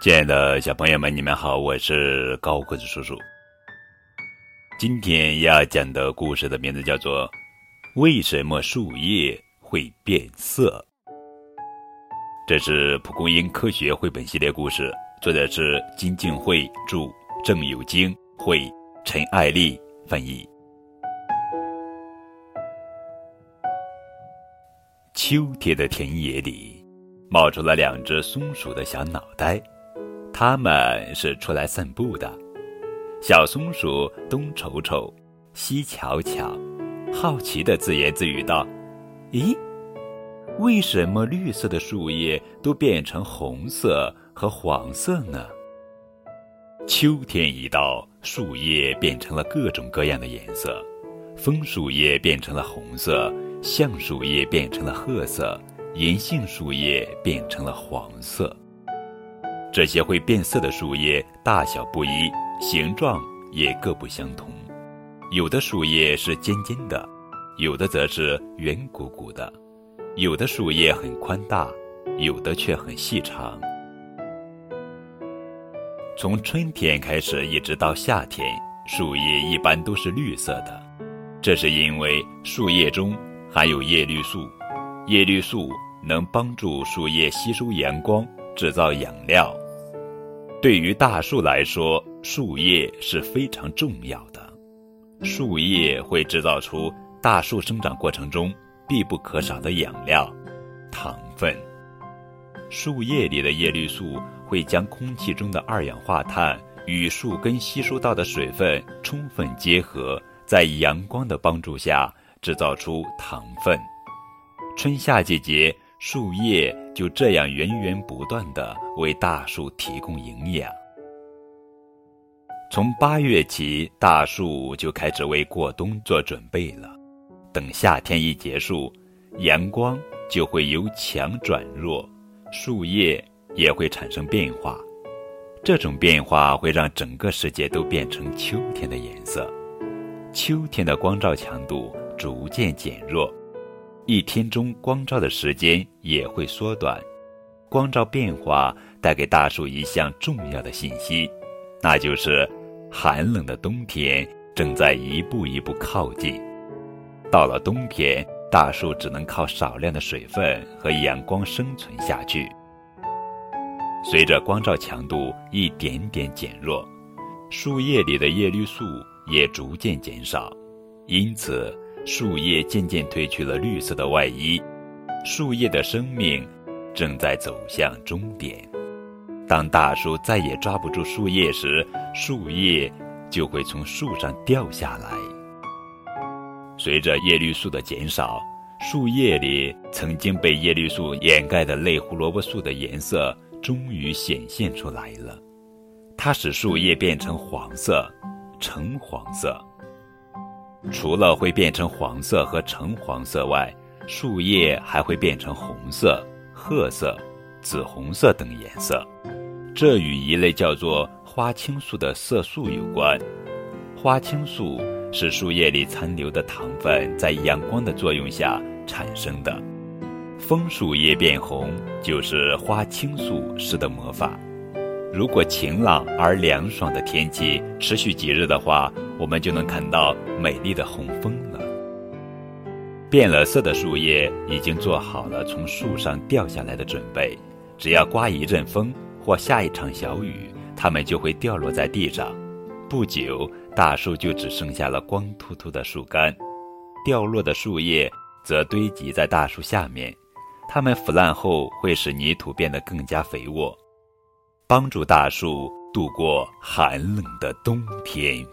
亲爱的小朋友们，你们好，我是高个子叔叔。今天要讲的故事的名字叫做《为什么树叶会变色》。这是蒲公英科学绘本系列故事，作者是金静慧著，郑有京绘，陈爱丽翻译。秋天的田野里，冒出了两只松鼠的小脑袋。他们是出来散步的，小松鼠东瞅瞅，西瞧瞧，好奇的自言自语道：“咦，为什么绿色的树叶都变成红色和黄色呢？”秋天一到，树叶变成了各种各样的颜色，枫树叶变成了红色，橡树叶变成了褐色，银杏树叶变成了黄色。这些会变色的树叶大小不一，形状也各不相同。有的树叶是尖尖的，有的则是圆鼓鼓的；有的树叶很宽大，有的却很细长。从春天开始一直到夏天，树叶一般都是绿色的，这是因为树叶中含有叶绿素，叶绿素能帮助树叶吸收阳光。制造养料，对于大树来说，树叶是非常重要的。树叶会制造出大树生长过程中必不可少的养料——糖分。树叶里的叶绿素会将空气中的二氧化碳与树根吸收到的水分充分结合，在阳光的帮助下制造出糖分。春夏季节。树叶就这样源源不断的为大树提供营养。从八月起，大树就开始为过冬做准备了。等夏天一结束，阳光就会由强转弱，树叶也会产生变化。这种变化会让整个世界都变成秋天的颜色。秋天的光照强度逐渐减弱。一天中光照的时间也会缩短，光照变化带给大树一项重要的信息，那就是寒冷的冬天正在一步一步靠近。到了冬天，大树只能靠少量的水分和阳光生存下去。随着光照强度一点点减弱，树叶里的叶绿素也逐渐减少，因此。树叶渐渐褪去了绿色的外衣，树叶的生命正在走向终点。当大树再也抓不住树叶时，树叶就会从树上掉下来。随着叶绿素的减少，树叶里曾经被叶绿素掩盖的类胡萝卜素的颜色终于显现出来了。它使树叶变成黄色，橙黄色。除了会变成黄色和橙黄色外，树叶还会变成红色、褐色、紫红色等颜色。这与一类叫做花青素的色素有关。花青素是树叶里残留的糖分在阳光的作用下产生的。枫树叶变红就是花青素施的魔法。如果晴朗而凉爽的天气持续几日的话，我们就能看到美丽的红枫了。变了色的树叶已经做好了从树上掉下来的准备，只要刮一阵风或下一场小雨，它们就会掉落在地上。不久，大树就只剩下了光秃秃的树干，掉落的树叶则堆积在大树下面，它们腐烂后会使泥土变得更加肥沃。帮助大树度过寒冷的冬天。